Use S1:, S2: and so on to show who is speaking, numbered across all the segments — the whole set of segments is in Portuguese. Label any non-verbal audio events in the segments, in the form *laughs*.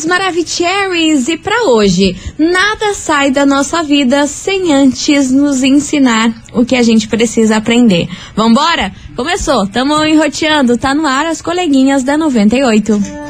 S1: queridos Maravicheries! E para hoje, nada sai da nossa vida sem antes nos ensinar o que a gente precisa aprender. Vambora? Começou, tamo enroteando, tá no ar as coleguinhas da 98.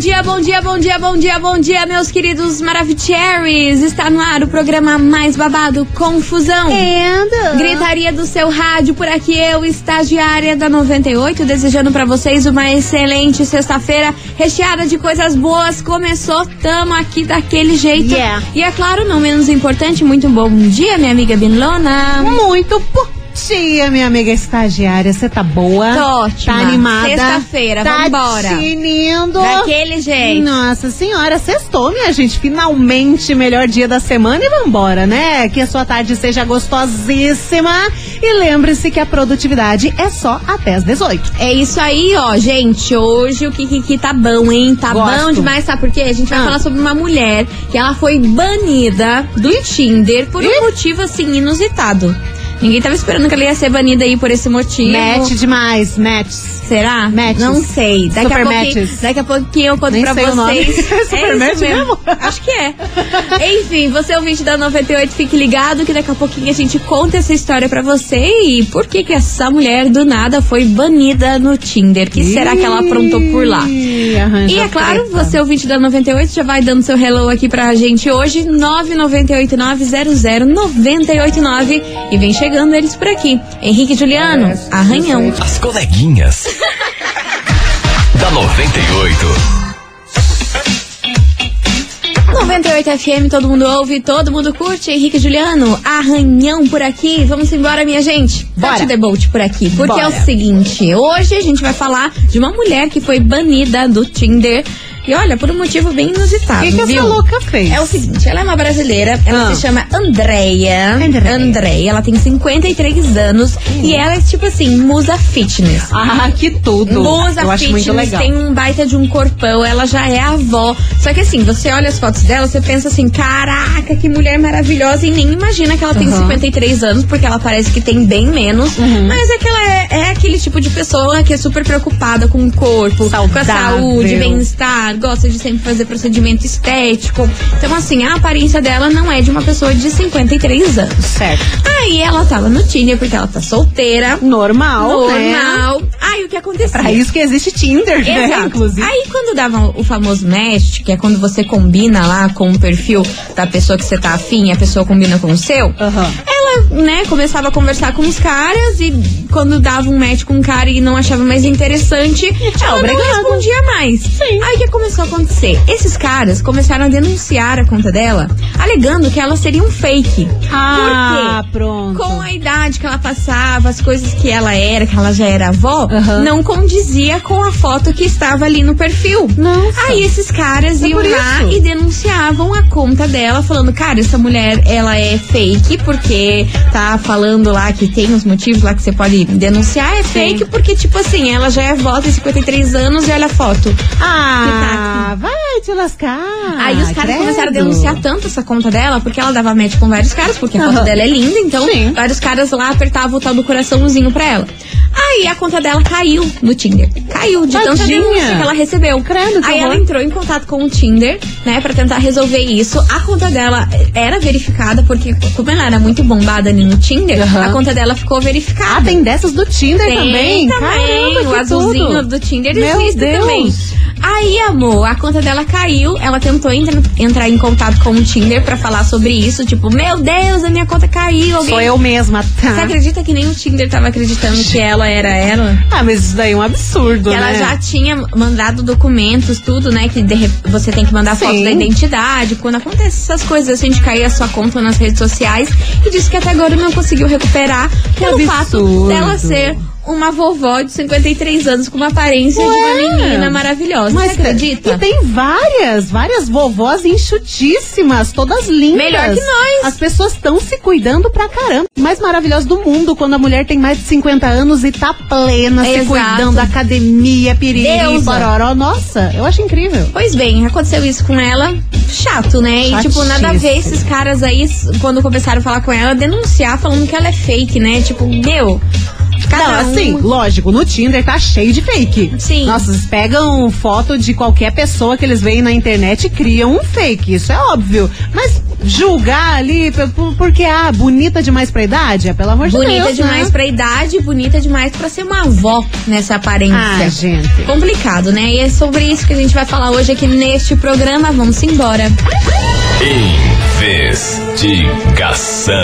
S1: dia, bom dia, bom dia, bom dia, bom dia, meus queridos Maravicheries! Está no ar o programa mais babado, Confusão.
S2: And...
S1: Gritaria do seu rádio, por aqui eu, estagiária da 98, desejando para vocês uma excelente sexta-feira, recheada de coisas boas. Começou, tamo aqui daquele jeito.
S2: Yeah.
S1: E é claro, não menos importante, muito bom dia, minha amiga Binlona.
S2: Muito bom dia, minha amiga estagiária. Você tá boa?
S1: Tô ótima.
S2: Tá animada?
S1: Sexta-feira,
S2: tá
S1: vambora.
S2: tinindo?
S1: Daquele jeito.
S2: Nossa senhora, sextou, minha gente. Finalmente, melhor dia da semana e vambora, né? Que a sua tarde seja gostosíssima. E lembre-se que a produtividade é só até as 18.
S1: É isso aí, ó, gente. Hoje o Kikiki tá bom, hein? Tá
S2: Gosto.
S1: bom demais, sabe por quê? A gente vai
S2: Ah.
S1: falar sobre uma mulher que ela foi banida do Tinder por um motivo, assim, inusitado. Ninguém tava esperando que ela ia ser banida aí por esse motivo.
S2: Match demais, match.
S1: Será?
S2: Matches.
S1: Não sei. Daqui
S2: Super
S1: a pouquinho, daqui a pouquinho eu conto
S2: Nem
S1: pra vocês. *laughs*
S2: Super
S1: é
S2: match mesmo? *laughs*
S1: Acho que é. Enfim, você ouvinte da 98, fique ligado que daqui a pouquinho a gente conta essa história pra você e por que que essa mulher do nada foi banida no Tinder. O que será que ela aprontou por lá? E é claro,
S2: treta.
S1: você ouvinte da 98 já vai dando seu hello aqui pra gente hoje, 998900989 e vem chegando eles por aqui. Henrique e Juliano, arranhão.
S3: As coleguinhas. da 98.
S1: 98 FM, todo mundo ouve, todo mundo curte. Henrique Juliano, arranhão por aqui. Vamos embora, minha gente.
S2: Bora.
S1: Tati Debolt por aqui. Porque é
S2: Bora.
S1: o seguinte: hoje a gente vai falar de uma mulher que foi banida do Tinder. E olha, por um motivo bem inusitado.
S2: O que, que
S1: viu?
S2: essa louca fez?
S1: É o seguinte, ela é uma brasileira, ela
S2: Ah.
S1: se chama Andrea.
S2: Andrea.
S1: Andrea, ela tem 53 anos e ela é tipo assim, musa fitness.
S2: Ah, que tudo.
S1: Musa
S2: Eu
S1: fitness, tem um baita de um corpão, ela já é avó. Só que assim, você olha as fotos dela, você pensa assim, caraca, que mulher maravilhosa, e nem imagina que ela tem
S2: Uhum.
S1: 53 anos, porque ela parece que tem bem menos. Mas é que ela é, é aquele tipo de pessoa que é super preocupada com o corpo, com a
S2: Saudável.
S1: saúde, bem-estar, gosta de sempre fazer procedimento estético. Então, assim, a aparência dela não é de uma pessoa de 53 anos.
S2: Certo.
S1: Aí ela tava no Tinder porque ela tá solteira.
S2: Normal, né?
S1: Normal. Aí o que aconteceu?
S2: Pra isso que existe Tinder, né?
S1: Exato.
S2: Inclusive.
S1: Aí quando dava o famoso match, que é quando você combina lá com o perfil da pessoa que você tá afim e a pessoa combina com o seu,
S2: Aham.
S1: ela, né, começava a conversar com os caras e quando dava um match com um cara e não achava mais interessante, ela
S2: obrigado.
S1: não respondia mais.
S2: Sim.
S1: Aí o que começou a acontecer? Esses caras começaram a denunciar a conta dela, alegando que ela seria um fake.
S2: Ah, pronto.
S1: Com a idade que ela passava, as coisas que ela era, que ela já era avó,
S2: Aham.
S1: não condizia com a foto que estava ali no perfil.
S2: Nossa.
S1: Aí esses caras
S2: É
S1: iam lá
S2: isso.
S1: e denunciavam a conta dela, falando, cara, essa mulher, ela é fake, porque tá falando lá que tem os motivos lá que você pode denunciar, é fake, porque, tipo assim, ela já é avó, tem 53 anos e olha a foto.
S2: Ah, vai te lascar.
S1: Aí os caras
S2: credo.
S1: começaram a denunciar tanto essa conta dela, porque ela dava match com vários caras, porque a foto
S2: Aham.
S1: dela é linda, então
S2: Sim.
S1: vários caras lá apertavam o tal do coraçãozinho pra ela. Aí a conta dela caiu no Tinder. Caiu de tanta denúncia que ela recebeu.
S2: Credo,
S1: Aí ela entrou em contato com o Tinder, né, pra tentar resolver isso. A conta dela era verificada, porque como ela era muito bombada ali no Tinder,
S2: Aham.
S1: a conta dela ficou verificada.
S2: Ah, tem dessas do Tinder
S1: Tem
S2: também?
S1: também.
S2: Caramba,
S1: o azulzinho
S2: tudo.
S1: do Tinder
S2: Meu
S1: existe
S2: Deus.
S1: também. Aí, amor, a conta dela caiu. Ela tentou entra- entrar em contato com o Tinder pra falar sobre isso. Tipo, meu Deus, a minha conta caiu. Alguém...
S2: Sou eu mesma,
S1: Você
S2: tá?
S1: acredita que nem o Tinder tava acreditando que ela era ela?
S2: Ah, mas isso daí é um absurdo,
S1: Que ela
S2: né?
S1: já tinha mandado documentos, tudo, né? Que de você tem que mandar
S2: Sim.
S1: foto da identidade. Quando acontece essas coisas, assim, de cair a sua conta nas redes sociais. E disse que até agora não conseguiu recuperar pelo fato dela ser uma vovó de 53 anos com uma aparência de uma menina maravilhosa. Você acredita?
S2: E tem várias, várias vovós enxutíssimas, todas lindas.
S1: Melhor que nós.
S2: As pessoas estão se cuidando pra caramba. Mais maravilhosa do mundo quando a mulher tem mais de 50 anos e tá plena, se
S1: Exato.
S2: cuidando, academia, piriri,
S1: Deusa.
S2: pororó. Nossa, eu acho incrível.
S1: Pois bem, aconteceu isso com ela. Chato, né? E tipo, nada a ver
S2: Chatíssimo.
S1: esses caras aí, quando começaram a falar com ela, denunciar falando que ela é fake, né? Tipo, meu. Cada
S2: Não,
S1: um-
S2: assim, lógico, no Tinder tá cheio de fake.
S1: Sim.
S2: Nossa, eles pegam foto de qualquer pessoa que eles veem na internet e criam um fake. Isso é óbvio. Mas julgar ali por- por- porque, ah, bonita demais pra idade? É, pelo amor de
S1: Bonita
S2: Deus.
S1: demais
S2: né?
S1: pra idade, bonita demais pra ser uma avó nessa aparência.
S2: Ah, gente.
S1: Complicado, né? E é sobre isso que a gente vai falar hoje aqui neste programa. Vamos embora.
S3: Investigação.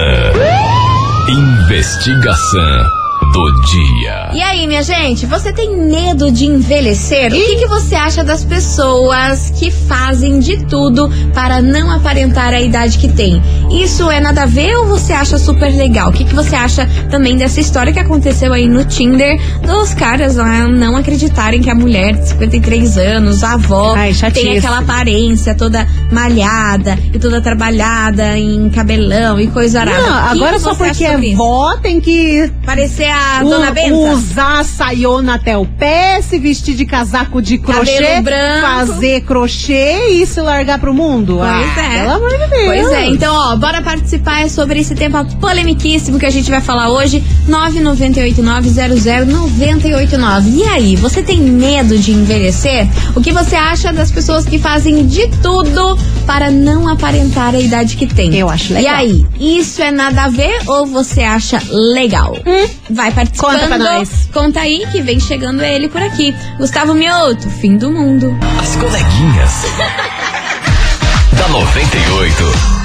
S3: Investigação do dia.
S1: E aí, minha gente, você tem medo de envelhecer? O que, que você acha das pessoas que fazem de tudo para não aparentar a idade que tem? Isso é nada a ver ou você acha super legal? O que, que você acha também dessa história que aconteceu aí no Tinder dos caras lá não acreditarem que a mulher de 53 anos, a avó,
S2: Ai,
S1: tem aquela aparência toda malhada e toda trabalhada em cabelão e coisa arada?
S2: Não,
S1: O que
S2: agora
S1: que
S2: só porque é
S1: sobre isso?
S2: vó tem que
S1: Parecer a
S2: u-
S1: Dona Benta?
S2: usar saiona até o pé, se vestir de casaco de crochê, fazer crochê e se largar pro mundo.
S1: Pois
S2: ah,
S1: é.
S2: Pelo amor de Deus.
S1: Pois é, então, ó, bora participar é sobre esse tema polemiquíssimo que a gente vai falar hoje. 998900989. E aí, você tem medo de envelhecer? O que você acha das pessoas que fazem de tudo para não aparentar a idade que tem?
S2: Eu acho legal.
S1: E aí, isso é nada a ver ou você acha legal? Vai participando.
S2: Conta pra nós.
S1: Conta aí que vem chegando ele por aqui. Gustavo Mioto, fim do mundo.
S3: As coleguinhas. *laughs* da 98.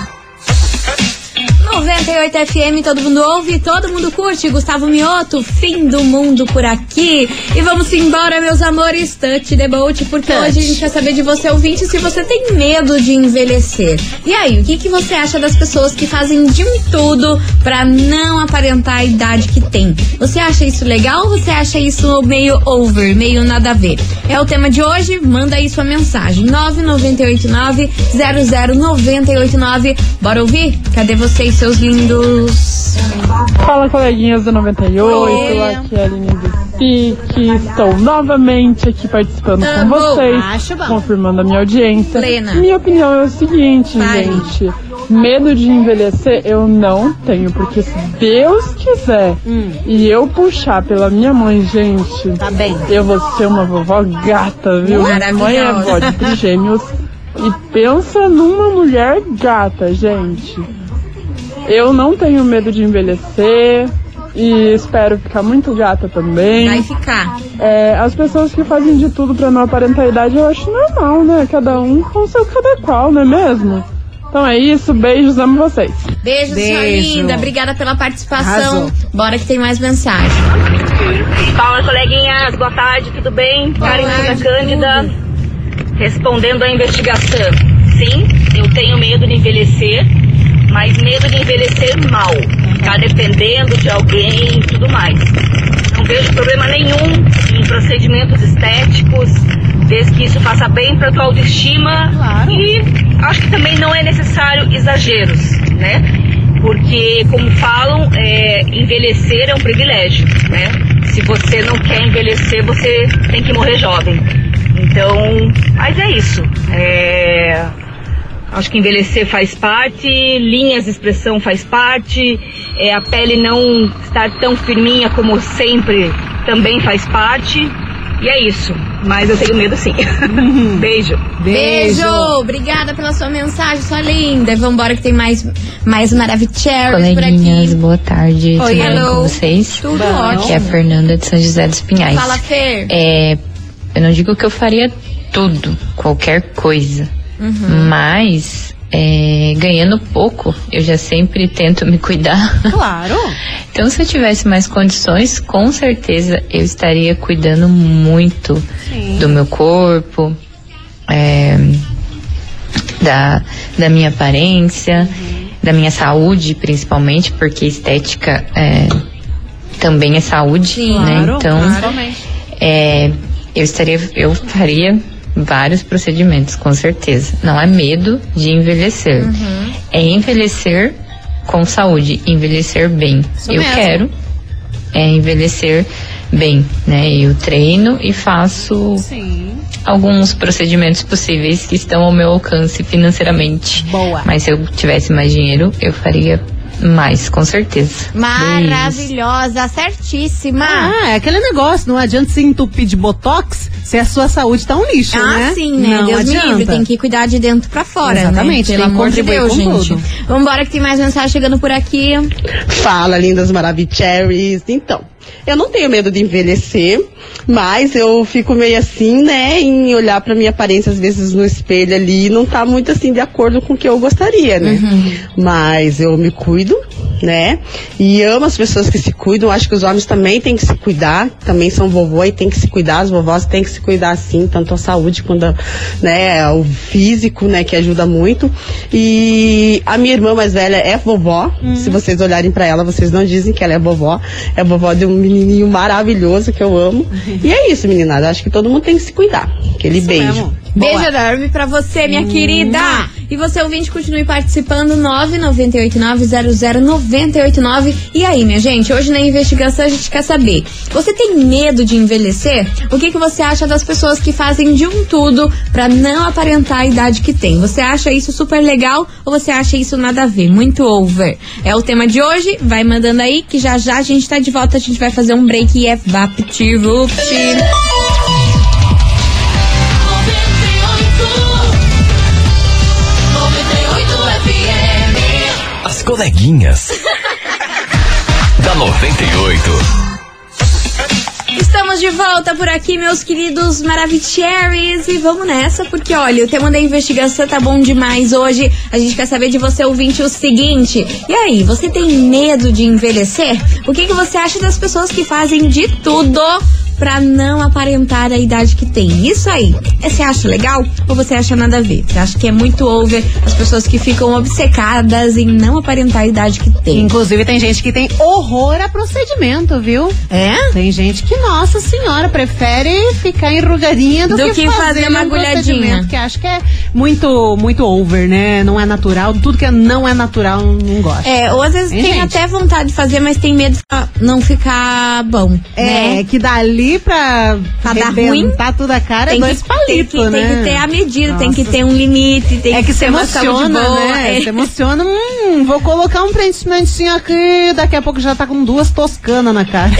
S1: 98 FM, todo mundo ouve, todo mundo curte. Gustavo Mioto, fim do mundo por aqui. E vamos embora, meus amores. Touch the boat, porque
S2: Touch.
S1: hoje a gente quer saber de você, ouvinte, se você tem medo de envelhecer. E aí, o que, que você acha das pessoas que fazem de tudo pra não aparentar a idade que tem? Você acha isso legal ou você acha isso meio over, meio nada a ver? É o tema de hoje, manda aí sua mensagem. 998900989. Bora ouvir? Cadê vocês, seus lindos?
S4: Fala coleguinhas do 98,
S1: Oi.
S4: aqui é a Aline do SIC, estou novamente aqui participando com
S1: Amo.
S4: vocês,
S2: Acho bom.
S4: confirmando a minha audiência.
S1: Plena.
S4: Minha opinião é o seguinte,
S1: Fale.
S4: gente, medo de envelhecer eu não tenho, porque se Deus quiser e eu puxar pela minha mãe, gente,
S2: Hum. Tá bem.
S4: eu vou ser uma vovó gata, viu?
S1: Maravilhosa.
S4: Mãe é avó de trigêmeos. E pensa numa mulher gata, gente. Eu não tenho medo de envelhecer e espero ficar muito gata também.
S1: Vai ficar.
S4: É, as pessoas que fazem de tudo pra não aparentar a idade, eu acho normal, né? Cada um com seu cada qual, não é mesmo? Então é isso, beijos, amo vocês.
S1: Beijo, sua
S2: Beijo.
S1: linda. Obrigada pela participação.
S2: Arrasou.
S1: Bora que tem mais mensagem.
S5: Fala, coleguinhas, boa tarde, tudo bem? Karen da Cândida, respondendo à investigação. Sim, eu tenho medo de envelhecer, mas medo de envelhecer mal, ficar dependendo de alguém e tudo mais. Não vejo problema nenhum em procedimentos estéticos, desde que isso faça bem para tua autoestima.
S2: Claro.
S5: E acho que também não é necessário exageros, né? Porque, como falam, é, envelhecer é um privilégio, né? Se você não quer envelhecer, você tem que morrer jovem. Então, mas é isso. É, acho que envelhecer faz parte, linhas de expressão faz parte, é, a pele não estar tão firminha como sempre também faz parte. E é isso. Mas eu tenho medo sim. *laughs* Beijo.
S1: Beijo. Obrigada pela sua mensagem, sua linda. E vambora que tem mais, mais Maravicheries por aqui.
S6: boa tarde.
S1: Oi,
S6: Tudo
S1: hello.
S6: com vocês?
S1: Tudo
S2: Bom.
S1: ótimo.
S6: Aqui é a Fernanda de São José dos Pinhais.
S1: Fala, Fer.
S6: É, eu não digo que eu faria tudo, qualquer coisa,
S1: Uhum.
S6: mas é, ganhando pouco, eu já sempre tento me cuidar.
S2: Claro. *laughs*
S6: Então, se eu tivesse mais condições, com certeza eu estaria cuidando muito do meu corpo, é, da, da minha aparência, da minha saúde, principalmente, porque estética é, também é saúde, né?
S2: Claro,
S6: Então,
S2: principalmente.
S6: é, eu estaria, eu faria vários procedimentos, com certeza. Não é medo de envelhecer,
S2: Uhum.
S6: é envelhecer com saúde, envelhecer bem.
S2: Isso
S6: eu
S2: mesmo.
S6: quero é envelhecer bem, né? Eu treino e faço
S2: Sim.
S6: alguns procedimentos possíveis que estão ao meu alcance financeiramente.
S2: Boa.
S6: Mas se eu tivesse mais dinheiro, eu faria mais, com certeza. Beijos.
S1: Maravilhosa, certíssima.
S2: Ah, é aquele negócio, não adianta se entupir de botox se a sua saúde tá um lixo,
S1: Ah,
S2: né?
S1: sim, né?
S2: Não
S1: Deus me
S2: adianta.
S1: livre, tem que cuidar de dentro pra fora,
S2: Exatamente,
S1: né? Pelo amor de Deus, gente.
S2: tudo.
S1: Vambora que tem mais mensagem chegando por aqui.
S7: Fala, lindas maravilhosas. Então, eu não tenho medo de envelhecer, mas eu fico meio assim, né, em olhar pra minha aparência às vezes no espelho ali e não tá muito assim de acordo com o que eu gostaria, né? Mas eu me cuido, né? E amo as pessoas que se cuidam. Acho que os homens também têm que se cuidar, também são vovô e têm que se cuidar. As vovós têm que se cuidar sim, tanto a saúde quanto a, né, o físico, né, que ajuda muito. E a minha irmã mais velha é vovó. Se vocês olharem pra ela, vocês não dizem que ela é vovó. É vovó de um menininho maravilhoso que eu amo. E é isso, meninada. Acho que todo mundo tem que se cuidar. Aquele beijo.
S2: mesmo.
S1: Beijo enorme pra você, minha querida. E você, ouvinte, continue participando. 998900989. E aí, minha gente, hoje na investigação a gente quer saber: você tem medo de envelhecer? O que, que você acha das pessoas que fazem de um tudo pra não aparentar a idade que tem? Você acha isso super legal ou você acha isso nada a ver? Muito over. É o tema de hoje. Vai mandando aí que já já a gente tá de volta. A gente vai fazer um break e é VaptVupt.
S3: Coleguinhas. da 98.
S1: Estamos de volta por aqui, meus queridos Maravicheries. E vamos nessa, porque olha, o tema da investigação tá bom demais hoje. A gente quer saber de você, ouvinte, o seguinte: e aí, você tem medo de envelhecer? O que, que você acha das pessoas que fazem de tudo? Pra não aparentar a idade que tem. Isso aí. Você acha legal ou você acha nada a ver? Você acha que é muito over as pessoas que ficam obcecadas em não aparentar a idade que tem?
S2: Inclusive, tem gente que tem horror a procedimento, viu?
S1: É?
S2: Tem gente que, nossa senhora, prefere ficar enrugadinha do,
S1: Do que fazer uma
S2: um
S1: agulhadinha.
S2: Que acho que é muito, muito over, né? Não é natural. Tudo que não é natural, não gosta.
S1: É, ou às vezes
S2: Tem
S1: tem, até vontade de fazer, mas tem medo de não ficar bom.
S2: É,
S1: né?
S2: que dali pra,
S1: Pra dar
S2: arrebentar tudo a cara é dois
S1: tem,
S2: palitos,
S1: que,
S2: né?
S1: tem que ter a medida, tem que
S2: Nossa.
S1: ter um limite, tem
S2: É que
S1: que
S2: se
S1: ter uma saúde
S2: emociona,
S1: boa.
S2: né?
S1: é.
S2: Se emociona, hum, vou colocar um preenchimentozinho aqui, daqui a pouco já tá com duas toscanas na cara.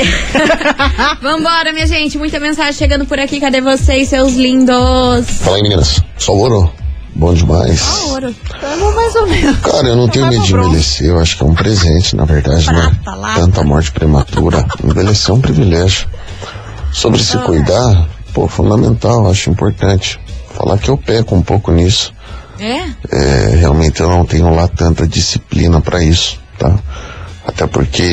S2: *laughs*
S1: Vambora, minha gente, muita mensagem chegando por aqui. Cadê vocês, seus lindos?
S8: Fala aí, meninas. Só ouro? Bom demais.
S1: Ouro.
S2: Tamo mais ou menos.
S8: Cara, eu não tenho medo de envelhecer. Eu acho que é um presente, na verdade, né?
S1: Prata, lata.
S8: Tanta morte prematura. *laughs* Envelhecer é um privilégio. Sobre se cuidar, pô, fundamental, acho importante. Falar que eu peco um pouco nisso.
S1: É?
S8: É, realmente eu não tenho lá tanta disciplina pra isso, tá? Até porque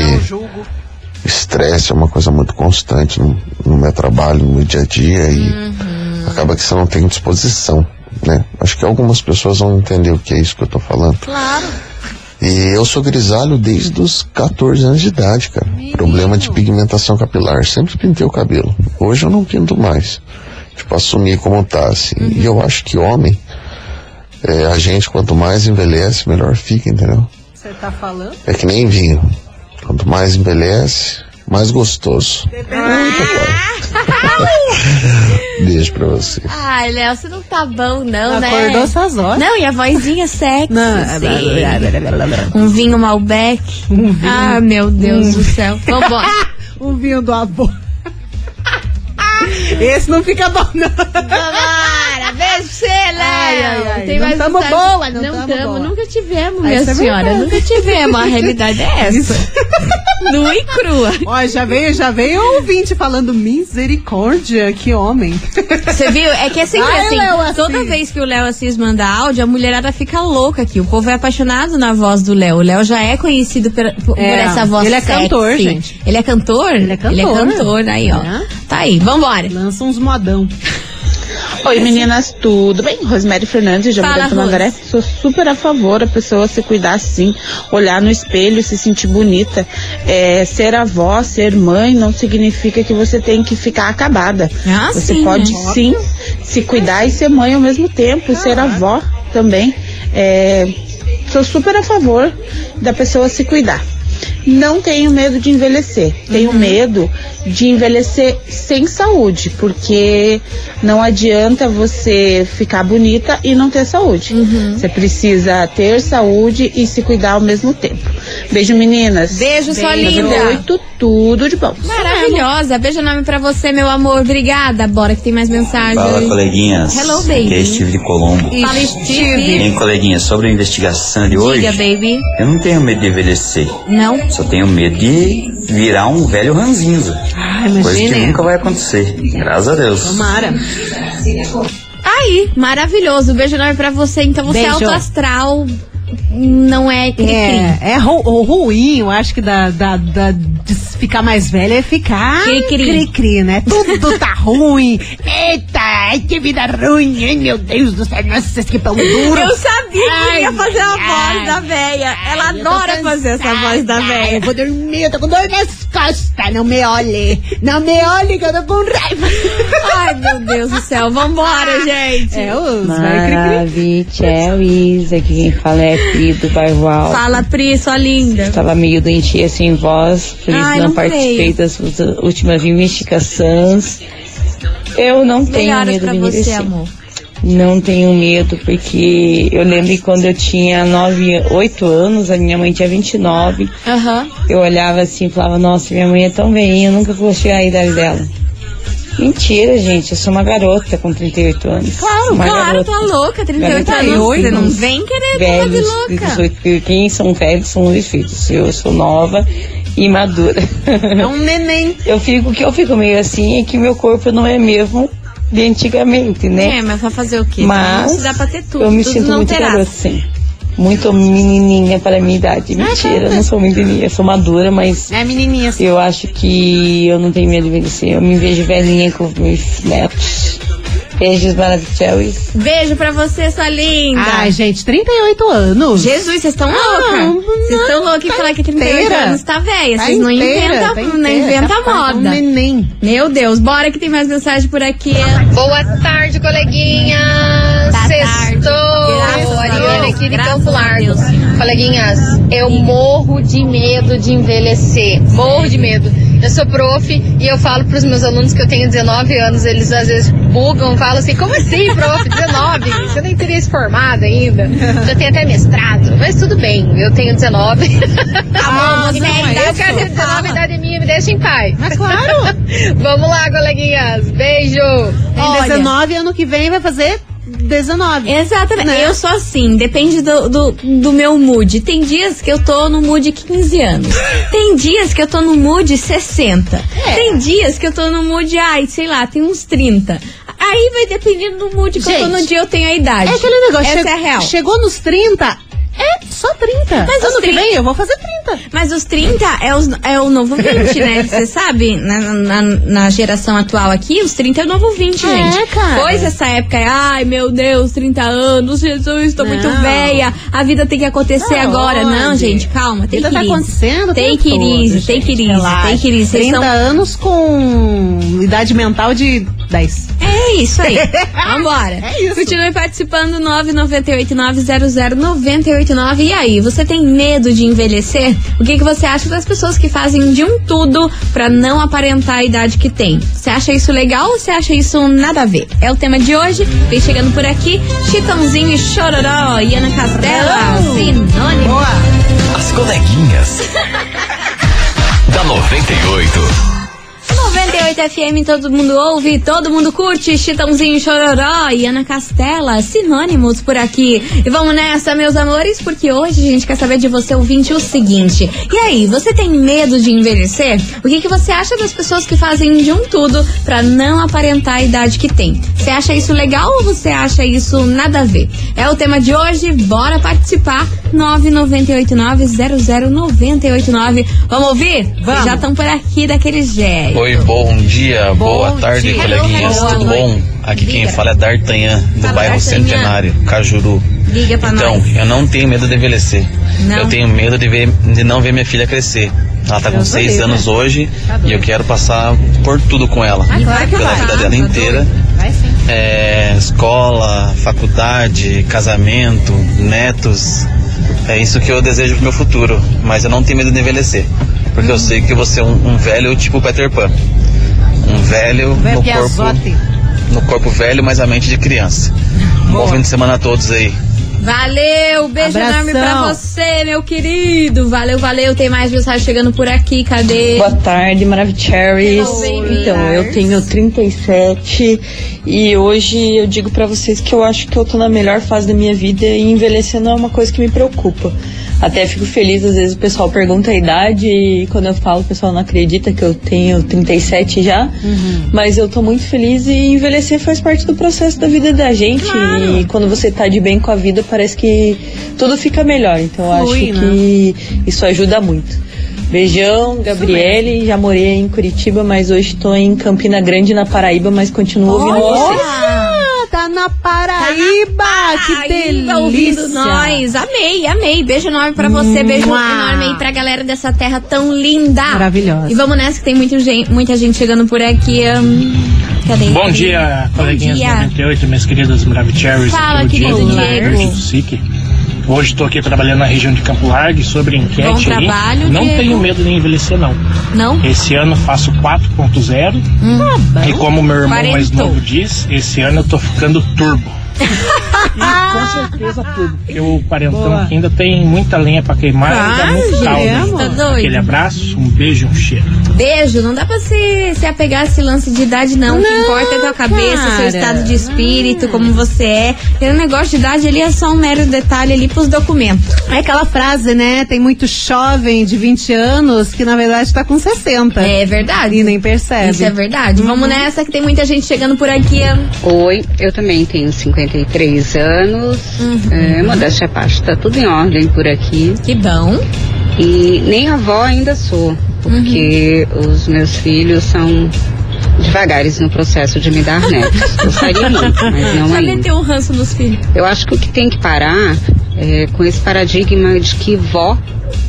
S8: estresse é uma coisa muito constante no, no meu trabalho, no meu dia a dia e acaba que você não tem disposição, né? Acho que algumas pessoas vão entender o que é isso que eu tô falando.
S1: Claro.
S8: E eu sou grisalho desde os 14 anos de idade, cara. Problema de pigmentação capilar. Sempre pintei o cabelo. Hoje eu não pinto mais. Tipo, assumi como tá, assim. E eu acho que homem, é, a gente quanto mais envelhece, melhor fica, entendeu?
S2: Você tá falando?
S8: É que nem vinho. Quanto mais envelhece, mais gostoso. Pai. Beijo pra você.
S1: Ai, Léo, você não tá bom, não, né?
S2: Acordou essas horas?
S1: Não, e a vozinha sexy.
S2: Não,
S1: assim.
S2: é-
S1: Um vinho Malbec. Ah, meu Deus do céu. Vambora. *laughs*
S2: um vinho do avô. Esse não fica bom, não.
S1: Vambora, beijo pra você, Léo. Tem mais
S2: tamo boa, não
S1: não
S2: tamo.
S1: Nunca tivemos,
S2: Ah,
S1: minha
S2: isso é
S1: senhora.
S2: verdade.
S1: Nunca tivemos. A *laughs* realidade é essa. *laughs* Nua e crua.
S2: Ó, já veio, já veio o ouvinte falando misericórdia, que homem. *laughs*
S1: Você viu? É que é sempre
S2: Ai,
S1: assim.
S2: Léo Assis.
S1: Toda vez que o Léo Assis manda áudio, a mulherada fica louca aqui. O povo é apaixonado na voz do Léo. O Léo já é conhecido por, por
S2: É,
S1: essa voz
S2: ele é
S1: sexy.
S2: cantor, gente.
S1: Ele é cantor?
S2: Ele é cantor.
S1: Ele é cantor, aí, ó.
S2: É.
S1: Tá aí, vambora.
S2: Lança uns modão.
S9: Oi meninas, tudo bem? Rosemary Fernandes, de
S1: Fala,
S9: Mandaré. Sou super a favor a pessoa se cuidar assim, olhar no espelho, se sentir bonita. É, ser avó, ser mãe, não significa que você tem que ficar acabada.
S1: Ah,
S9: você
S1: sim,
S9: pode
S1: né?
S9: sim se cuidar e ser mãe ao mesmo tempo, e ser avó também. É, sou super a favor da pessoa se cuidar. Não tenho medo de envelhecer. Tenho medo de envelhecer sem saúde, porque não adianta você ficar bonita e não ter saúde. Você precisa ter saúde e se cuidar ao mesmo tempo. Beijo, meninas.
S1: Beijo, sua linda.
S9: Oito, tudo de bom.
S1: Maravilhosa. Beijo nome pra você, meu amor. Obrigada. Bora que tem mais mensagem.
S10: Fala, coleguinhas.
S1: Hello,
S10: Aqui é
S1: baby.
S10: Steve de Colombo.
S1: Fala, Steve.
S10: Hein, coleguinha, sobre a investigação de hoje,
S1: Diga, baby.
S10: eu não tenho medo de envelhecer.
S1: Não?
S10: Só tenho medo de virar um velho ranzinza.
S2: Ai,
S10: Coisa que nunca vai acontecer. Graças a Deus.
S2: Tomara.
S1: Aí, maravilhoso. Beijo enorme pra você. Então você
S2: Beijo.
S1: é alto astral, não é cri-cri.
S2: É, é ru- o ruim, eu acho que da, da, da- de ficar mais velha é ficar
S1: cri-cri,
S2: né? Tudo tá ruim. Eita, ai, que vida ruim. Ai, meu Deus do céu, nossa, que pão duro.
S1: Eu sabia que
S2: Ai,
S1: ia fazer a
S2: ai,
S1: voz da véia. Ela
S2: Ai, tô
S1: adora fazer essa voz da véia.
S2: Eu vou dormir, eu tô com dor nas costas. Não me olhe. Não me olhe que eu tô com raiva.
S1: Ai, meu Deus do céu. Vambora, gente.
S2: É, os vai cri-cri.
S11: Maravilhosa, aqui quem fala é Pri do Bairro Alto.
S1: Fala, Pri, sua linda.
S11: Estava meio doentia sem voz, por isso
S1: Ai,
S11: não,
S1: não
S11: participei das últimas investigações. Eu não tenho
S1: Melhoras
S11: medo
S1: pra
S11: de
S1: você,
S11: envelhecer.
S1: amor.
S11: Não tenho medo, porque eu lembro que quando eu tinha 9, 8 anos, a minha mãe tinha 29,
S1: Aham.
S11: eu olhava assim e falava, nossa, minha mãe é tão velhinha, eu nunca vou chegar à idade dela. Mentira, gente, eu sou uma garota com 38 anos.
S1: Claro,
S11: uma
S1: claro,
S11: garota.
S1: tá louca, 38
S11: Garota
S1: anos. Você não vem querer
S11: velhos de
S1: louca.
S11: 18, porque quem são velhos são os filhos. Eu sou nova e madura.
S2: É um neném. *laughs*
S11: Eu fico, que eu fico meio assim é que meu corpo não é mesmo de antigamente, né?
S1: É, mas vai fazer o quê?
S11: Mas
S1: não se dá pra ter tudo.
S11: eu me
S1: tudo
S11: sinto muito
S1: terá.
S11: garota, sim. Muito menininha para a minha idade. Mentira, eu não sou menininha, eu sou madura, mas
S2: É menininha. assim.
S11: eu acho que eu não tenho medo de envelhecer. Eu me vejo velhinha com meus netos. Beijos maravilhosos.
S1: Beijo pra você, sua linda.
S2: Ai, gente, 38 anos.
S1: Jesus, vocês estão
S2: Ah,
S1: loucas. Vocês estão loucas em falar que 38
S2: inteira.
S1: anos tá velha.
S2: Tá
S1: Vocês não
S2: inteira,
S1: inventam,
S2: tá
S1: não
S2: inteira,
S1: inventa
S2: tá falando
S1: moda.
S2: um neném.
S1: Meu Deus, bora que tem mais mensagem por aqui.
S12: Boa tarde, coleguinhas. Sextou.
S1: Graças a
S12: Ariana
S1: Deus,
S12: aqui de Campo Largo. Coleguinhas, eu morro de medo de envelhecer. Morro de medo. Eu sou prof e eu falo pros meus alunos que eu tenho 19 anos. Eles às vezes bugam, falam assim: como assim, prof? 19? Você nem teria se formado ainda. Já tem até mestrado. Mas tudo bem, eu tenho 19.
S1: Amor, você é
S12: eu quero ter 19, a idade é minha, me deixa em paz.
S2: Mas claro. *laughs*
S12: Vamos lá, coleguinhas. Beijo.
S2: Tem
S1: Olha.
S2: 19, ano que vem vai fazer 19.
S1: Exatamente.
S2: Né?
S1: Eu sou assim, depende do, do, do meu mood. Tem dias que eu tô no mood 15 anos. *laughs* Tem dias que eu tô no mood 60.
S2: É.
S1: Tem dias que eu tô no mood, ai, sei lá, tem uns 30. Aí vai dependendo do mood que eu tô
S2: Gente,
S1: no dia, eu tenho a idade.
S2: É aquele negócio.
S1: Essa é a real.
S2: Chegou nos 30, é só 30.
S1: Mas
S2: ano
S1: os
S2: que
S1: 30
S2: vem eu vou fazer 30.
S1: Mas os 30 é, os- é o novo 20, né? *laughs* Você sabe? Na, na, na geração atual aqui, os 30 é o novo 20,
S2: É,
S1: gente.
S2: cara.
S1: Pois essa época é, ai meu Deus, 30 anos, Jesus, tô muito
S2: Não.
S1: velha, a vida tem que acontecer
S2: Tá
S1: agora.
S2: onde?
S1: Não, gente, calma, tem que
S2: tá acontecendo
S1: Tem que ir, tem que ir, tem que ir. Vocês
S2: 30
S1: são...
S2: anos com idade mental de 10.
S1: É isso aí. *laughs* Vambora.
S2: É isso.
S1: Continue participando 998900989. E aí, você tem medo de envelhecer? O que, que você acha das pessoas que fazem de um tudo pra não aparentar a idade que tem? Você acha isso legal ou você acha isso nada a ver? É o tema de hoje. Vem chegando por aqui, Chitãozinho e Chororó e Ana Castela, sinônimo.
S3: As coleguinhas. *laughs* da 98.
S1: 98 FM, todo mundo ouve, todo mundo curte, Chitãozinho Chororó e Ana Castela, sinônimos por aqui. E vamos nessa, meus amores, porque hoje a gente quer saber de você, ouvinte, o seguinte. E aí, você tem medo de envelhecer? O que, que você acha das pessoas que fazem de um tudo pra não aparentar a idade que tem? Você acha isso legal ou você acha isso nada a ver? É o tema de hoje, bora participar, 998900989. Vamos ouvir?
S2: Vamos.
S1: Já estão por aqui daquele jeito.
S13: Oi, bom dia, boa
S2: Bom
S13: tarde,
S2: dia.
S13: coleguinhas, tudo bom? Aqui quem fala é D'Artagnan, do
S1: Fala,
S13: bairro
S1: D'Artagnan.
S13: Centenário, Cajuru.
S1: Liga pra
S13: Então,
S1: nós.
S13: eu não tenho medo de envelhecer.
S1: Não?
S13: Eu tenho medo de, ver, de não ver minha filha crescer. Ela tá com
S1: Deus
S13: seis
S1: livre.
S13: anos hoje
S1: Tá
S13: e eu quero passar por tudo com ela.
S1: Ah, claro
S13: pela
S1: vai.
S13: vida dela inteira. É, escola, faculdade, casamento, netos. É isso que eu desejo pro meu futuro. Mas eu não tenho medo de envelhecer. Porque eu sei que vou ser um, um velho tipo Peter Pan. Um velho
S2: Vai
S13: no corpo,
S2: Piazotti.
S13: no corpo velho, mas a mente de criança. Um bom fim de semana a todos aí.
S1: Valeu, beijo
S2: Abração.
S1: enorme pra você, meu querido. Valeu, valeu. Tem mais mensagem chegando por aqui, cadê?
S14: Boa tarde, Maravicheries. Então, eu tenho 37 e hoje eu digo pra vocês que eu acho que eu tô na melhor fase da minha vida e envelhecer não é uma coisa que me preocupa. Até fico feliz, às vezes o pessoal pergunta a idade e quando eu falo o pessoal não acredita que eu tenho 37 já. Mas eu tô muito feliz e envelhecer faz parte do processo da vida da gente. E quando você tá de bem com a vida, parece que tudo fica melhor. Então eu acho
S2: né?
S14: que isso ajuda muito. Beijão, Gabriele. Já morei em Curitiba, mas hoje tô em Campina Grande, na Paraíba, mas continuo ouvindo vocês.
S2: Olha, tá na Paraíba, que delícia.
S1: Tá ouvindo nós. Amei, amei. Beijo enorme pra você. Beijo enorme aí pra galera dessa terra tão linda.
S2: Maravilhosa.
S1: E vamos nessa que tem muita gente, muita gente chegando por aqui. hum, cadê?
S15: Bom dia, coleguinhas
S1: dia.
S15: 98, minhas queridas Maravicheries.
S1: Fala,
S15: aqui
S1: querido
S15: Diego,
S1: Diego.
S15: Hoje estou aqui trabalhando na região de Campo Largo sobre enquete
S1: Bom
S15: aí.
S1: trabalho,
S15: não
S1: Diego.
S15: tenho medo de envelhecer, não.
S1: Não?
S15: Esse ano faço 4.0
S1: Hum.
S15: e como meu irmão mais
S1: Quarentou.
S15: novo diz, esse ano eu tô ficando turbo. E com certeza turbo, porque o quarentão aqui ainda tem muita lenha pra queimar dá muito.
S1: Guilherme. Tá doido.
S15: Aquele abraço, um beijo e um cheiro.
S1: Beijo, não dá pra se, se apegar a esse lance de idade, não. o que importa é a tua cabeça,
S2: cara.
S1: seu estado de espírito, como você é. E o negócio de idade ali é só um mero detalhe ali pros documentos.
S2: É aquela frase, né? Tem muito jovem de 20 anos que na verdade tá com 60.
S1: É verdade.
S2: E nem percebe.
S1: Isso é verdade.
S2: Uhum.
S1: Vamos nessa que tem muita gente chegando por aqui.
S16: Oi, eu também tenho 53 anos. É, modéstia à parte, tá tudo em ordem por aqui.
S1: Que bom.
S16: E nem avó ainda sou, porque os meus filhos são devagares no processo de me dar netos. Gostaria muito, mas não *laughs*
S1: Já
S16: ainda.
S1: meteu um ranço nos filhos.
S16: Eu acho que o que tem que parar é com esse paradigma de que vó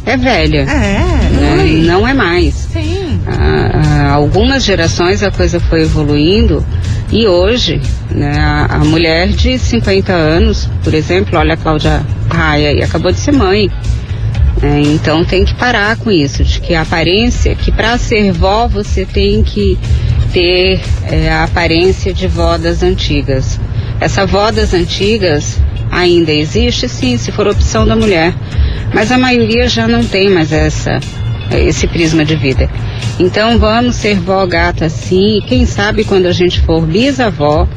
S16: é velha.
S2: É,
S16: né? Não é mais.
S2: Sim.
S16: Há, algumas gerações a coisa foi evoluindo e hoje né, a, a mulher de 50 anos, por exemplo, olha a Cláudia Raia e acabou de ser mãe. É, então tem que parar com isso, de que a aparência, que para ser vó você tem que ter é, a aparência de vó das antigas. Essa vó das antigas ainda existe, sim, se for opção da mulher, mas a maioria já não tem mais essa esse prisma de vida. Então vamos ser vó gata sim, e quem sabe quando a gente for bisavó,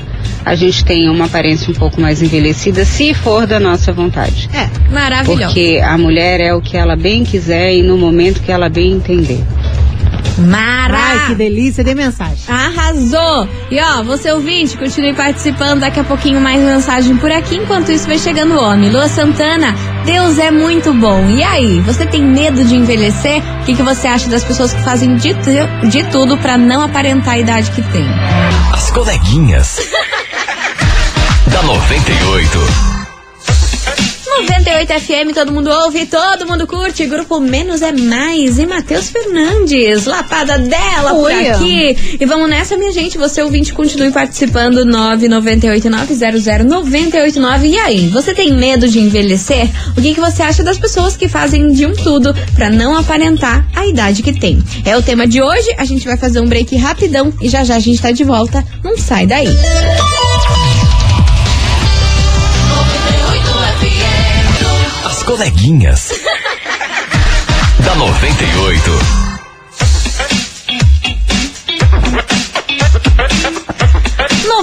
S16: a gente tenha uma aparência um pouco mais envelhecida, se for da nossa vontade.
S2: É,
S1: maravilhoso.
S16: Porque a mulher é o que ela bem quiser e no momento que ela bem entender.
S1: Mara!
S2: Ai, que delícia de mensagem.
S1: Arrasou! E ó, você ouvinte, continue participando. Daqui a pouquinho mais mensagem por aqui. Enquanto isso, vai chegando o homem. Lua Santana, Deus é muito bom. E aí, você tem medo de envelhecer? O que, que você acha das pessoas que fazem de, de tudo pra não aparentar a idade que tem?
S3: As coleguinhas. *laughs* da 98.
S1: 98 FM, todo mundo ouve, todo mundo curte. Grupo Menos é Mais e Matheus Fernandes, lapada dela por
S2: Oi.
S1: aqui. E vamos nessa, minha gente. Você ouvinte, continue participando. 998900989. E aí, você tem medo de envelhecer? O que, que você acha das pessoas que fazem de um tudo pra não aparentar a idade que tem? É o tema de hoje. A gente vai fazer um break rapidão e já já a gente tá de volta. Não sai daí.
S3: As coleguinhas. *laughs* da 98.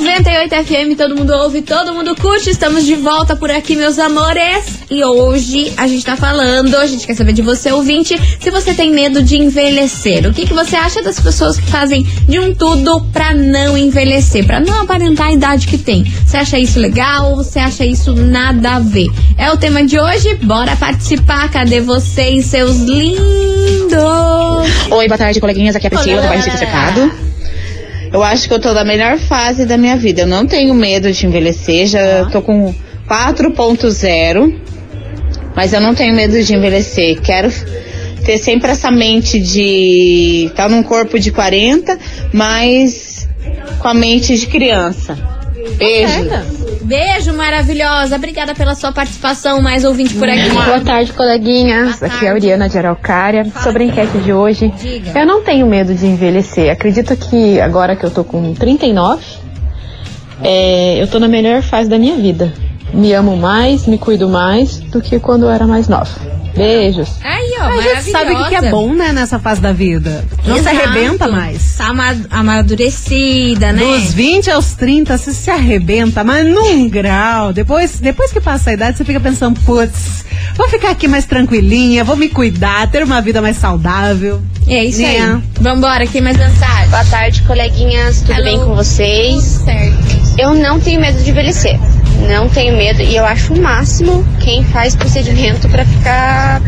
S1: 98 FM, todo mundo ouve, todo mundo curte. Estamos de volta por aqui, meus amores. E hoje a gente tá falando, a gente quer saber de você, ouvinte, se você tem medo de envelhecer. O que, que você acha das pessoas que fazem de um tudo pra não envelhecer, pra não aparentar a idade que tem? Você acha isso legal ou você acha isso nada a ver? É o tema de hoje, bora participar. Cadê vocês, seus lindos?
S17: Oi, boa tarde, coleguinhas. Aqui é a Priscila, do bairro Cercado.
S9: Eu acho que eu tô na melhor fase da minha vida. Eu não tenho medo de envelhecer, já tô com 4.0, mas eu não tenho medo de envelhecer. Quero ter sempre essa mente de estar tá num corpo de 40, mas com a mente de criança. Beijo.
S1: Beijo maravilhosa. Obrigada pela sua participação. Mais ouvinte por aqui.
S17: Boa tarde, coleguinhas. Aqui é a Oriana de Araucária. Sobre a enquete de hoje, eu não tenho medo de envelhecer. Acredito que agora que eu tô com 39, é, eu tô na melhor fase da minha vida. Me amo mais, me cuido mais do que quando eu era mais nova. Beijos.
S1: Aí, ó,
S2: A gente sabe o que que é bom, né, nessa fase da vida. Não
S1: Exato.
S2: se arrebenta mais.
S1: Tá ama- amadurecida, né?
S2: Dos 20 aos 30, você se arrebenta, mas num *laughs* grau. Depois, depois que passa a idade, você fica pensando, putz, vou ficar aqui mais tranquilinha, vou me cuidar, ter uma vida mais saudável.
S1: É isso
S2: Né?
S1: aí. Vambora, aqui mais mensagem.
S18: Boa tarde, coleguinhas. Tudo
S1: Hello.
S18: bem com vocês?
S1: certo.
S18: Eu não tenho medo de envelhecer. Não tenho medo e eu acho o máximo quem faz procedimento pra ficar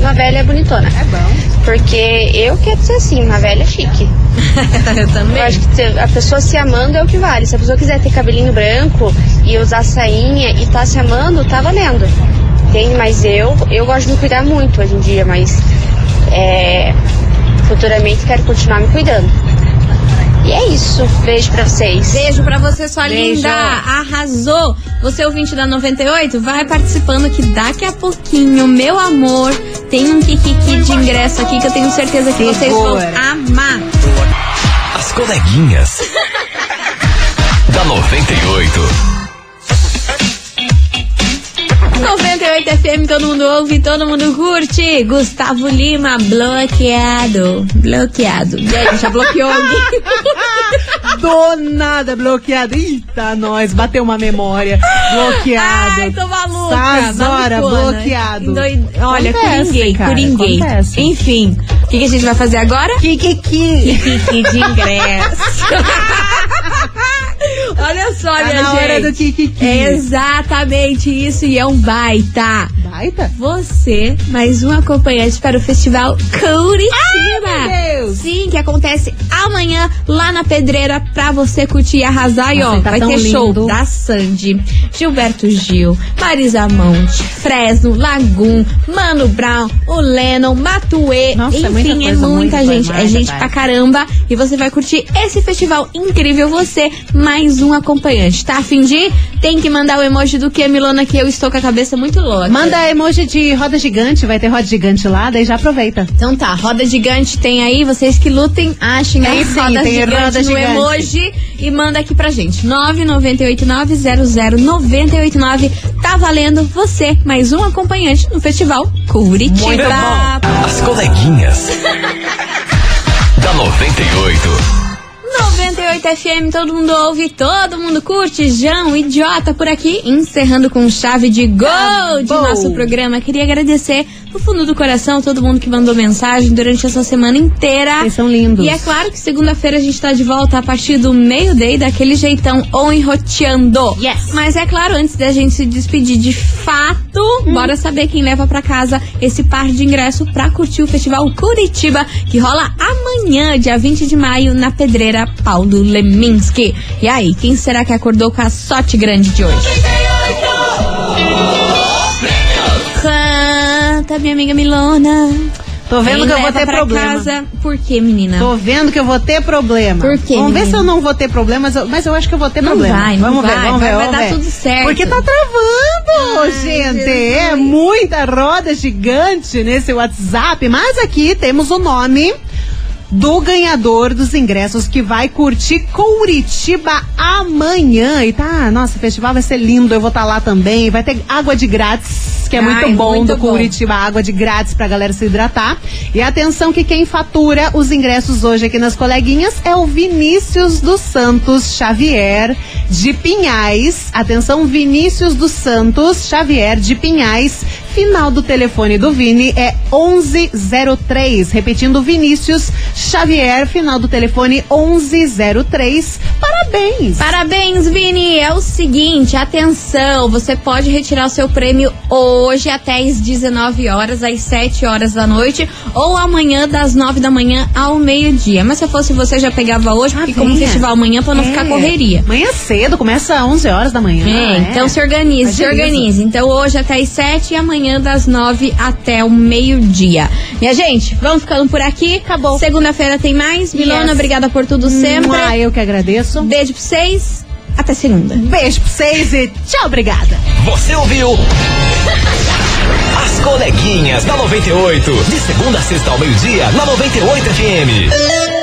S18: uma velha bonitona. É bom. Porque eu quero ser assim, uma velha chique. *laughs*
S1: eu também.
S18: Eu acho que a pessoa se amando é o que vale. Se a pessoa quiser ter cabelinho branco e usar sainha e tá se amando, tá valendo. Entende? Mas eu, eu gosto de me cuidar muito hoje em dia, mas é, futuramente quero continuar me cuidando. E é isso. Beijo pra vocês.
S1: Beijo pra você, sua
S18: Beijo.
S1: linda. Arrasou. Você ouvinte da 98, vai participando que daqui a pouquinho, meu amor, tem um kikiki de ingresso aqui que eu tenho certeza que vocês vão amar.
S3: As coleguinhas. *laughs* da 98.
S1: 98 FM, todo mundo ouve, todo mundo curte. Gustavo Lima, bloqueado. Bloqueado. Gente, já bloqueou alguém. *laughs*
S2: Do nada bloqueado. Eita, nós, bateu uma memória. Bloqueado.
S1: Ai, tô maluca. Malucona.
S2: bloqueado.
S1: Olha,
S2: Acontece,
S1: coringuei,
S2: cara,
S1: coringuei.
S2: acontece.
S1: Enfim, o que, que a gente vai fazer agora?
S2: Kikiki.
S1: Kikiki de ingresso. *laughs* Olha só,
S2: Tá
S1: minha
S2: na
S1: gente.
S2: hora do Kikiki.
S1: É exatamente isso e é um baita.
S2: Baita?
S1: Você, mais um acompanhante para o Festival Curitiba.
S2: Meu Deus.
S1: Sim, que acontece amanhã lá na Pedreira pra você curtir e arrasar. E ó,
S2: tá
S1: vai ter show
S2: lindo.
S1: da Sandy, Gilberto Gil, Marisa Monte, Fresno, Lagum, Mano Brown, o Lennon, Matuê.
S2: Nossa, é
S1: Enfim,
S2: muita
S1: é
S2: coisa,
S1: muita
S2: muita
S1: gente.
S2: coisa,
S1: É gente pra caramba. E você vai curtir esse festival incrível. Você, mais um acompanhante. Tá a fim de? Tem que mandar o emoji do que, Milona, que eu estou com a cabeça muito louca.
S2: Manda emoji de roda gigante, vai ter roda gigante lá, daí já aproveita.
S1: Então tá, roda gigante tem aí, vocês que lutem, achem
S2: Tem
S1: aí
S2: sim,
S1: roda
S2: tem
S1: gigante
S2: roda
S1: no
S2: gigante.
S1: emoji e manda aqui pra gente. 998900989 tá valendo você, mais um acompanhante no Festival Curitiba.
S3: Muito bom. As coleguinhas. *laughs* da 98.
S1: 98 FM, todo mundo ouve, todo mundo curte. João, idiota por aqui, encerrando com chave de gol de nosso programa. Queria agradecer do fundo do coração todo mundo que mandou mensagem durante essa semana inteira.
S2: Vocês são lindos.
S1: E é claro que segunda-feira a gente tá de volta a partir do meio-day, daquele jeitão ou enroteando.
S2: Yes.
S1: Mas é claro, antes da gente se despedir de fato, bora saber quem leva pra casa esse par de ingresso pra curtir o Festival Curitiba, que rola amanhã, dia 20 de maio, na Pedreira Paulo Leminski. E aí, quem será que acordou com a sorte grande de hoje? Minha amiga Milona.
S2: Tô vendo que eu vou ter problema.
S1: Casa? Por quê, menina?
S2: Tô vendo que eu vou ter problema.
S1: Por quê,
S2: Vamos ver
S1: menina?
S2: se eu não vou ter problema, mas eu, mas eu acho que eu vou ter
S1: Não
S2: problema.
S1: vai, não
S2: vamos ver,
S1: vai,
S2: vamos
S1: vai-
S2: ver,
S1: vai
S2: vamos
S1: dar
S2: ver.
S1: tudo certo.
S2: Porque tá travando,
S1: Ai,
S2: gente.
S1: Jesus.
S2: É muita roda gigante nesse WhatsApp. Mas aqui temos o nome do ganhador dos ingressos que vai curtir Curitiba amanhã. E tá, nossa, o festival vai ser lindo, eu vou estar lá também. Vai ter água de grátis, que é
S1: Ai,
S2: muito bom
S1: muito
S2: do
S1: bom.
S2: Curitiba, água de grátis pra galera se hidratar. E atenção que quem fatura os ingressos hoje aqui nas coleguinhas é o Vinícius dos Santos Xavier de Pinhais. Atenção, Vinícius dos Santos Xavier de Pinhais. Final do telefone do Vini é 1103. Repetindo, Vinícius Xavier, final do telefone 1103. Parabéns! Parabéns.
S1: Parabéns, Vini. É o seguinte, atenção, você pode retirar o seu prêmio hoje até às 19 horas, às 7 horas da noite, ou amanhã das 9 da manhã ao meio-dia. Mas se eu fosse você, já pegava hoje, porque como festival amanhã, pra não
S2: É.
S1: ficar correria.
S2: Amanhã cedo, começa às 11 horas da manhã.
S1: É, então se organize, se
S2: Agiliza.
S1: organize. Então hoje até as 7 e amanhã das 9 até o meio-dia. Minha gente, vamos ficando por aqui. Acabou. Segunda-feira tem mais. Milona,
S2: Yes.
S1: obrigada por tudo sempre.
S2: Ah, eu que agradeço.
S1: Beijo pra vocês. Até segunda.
S2: Beijo pra vocês e tchau, obrigada.
S3: Você ouviu? As coleguinhas da 98. De segunda a sexta ao meio-dia, na 98 FM.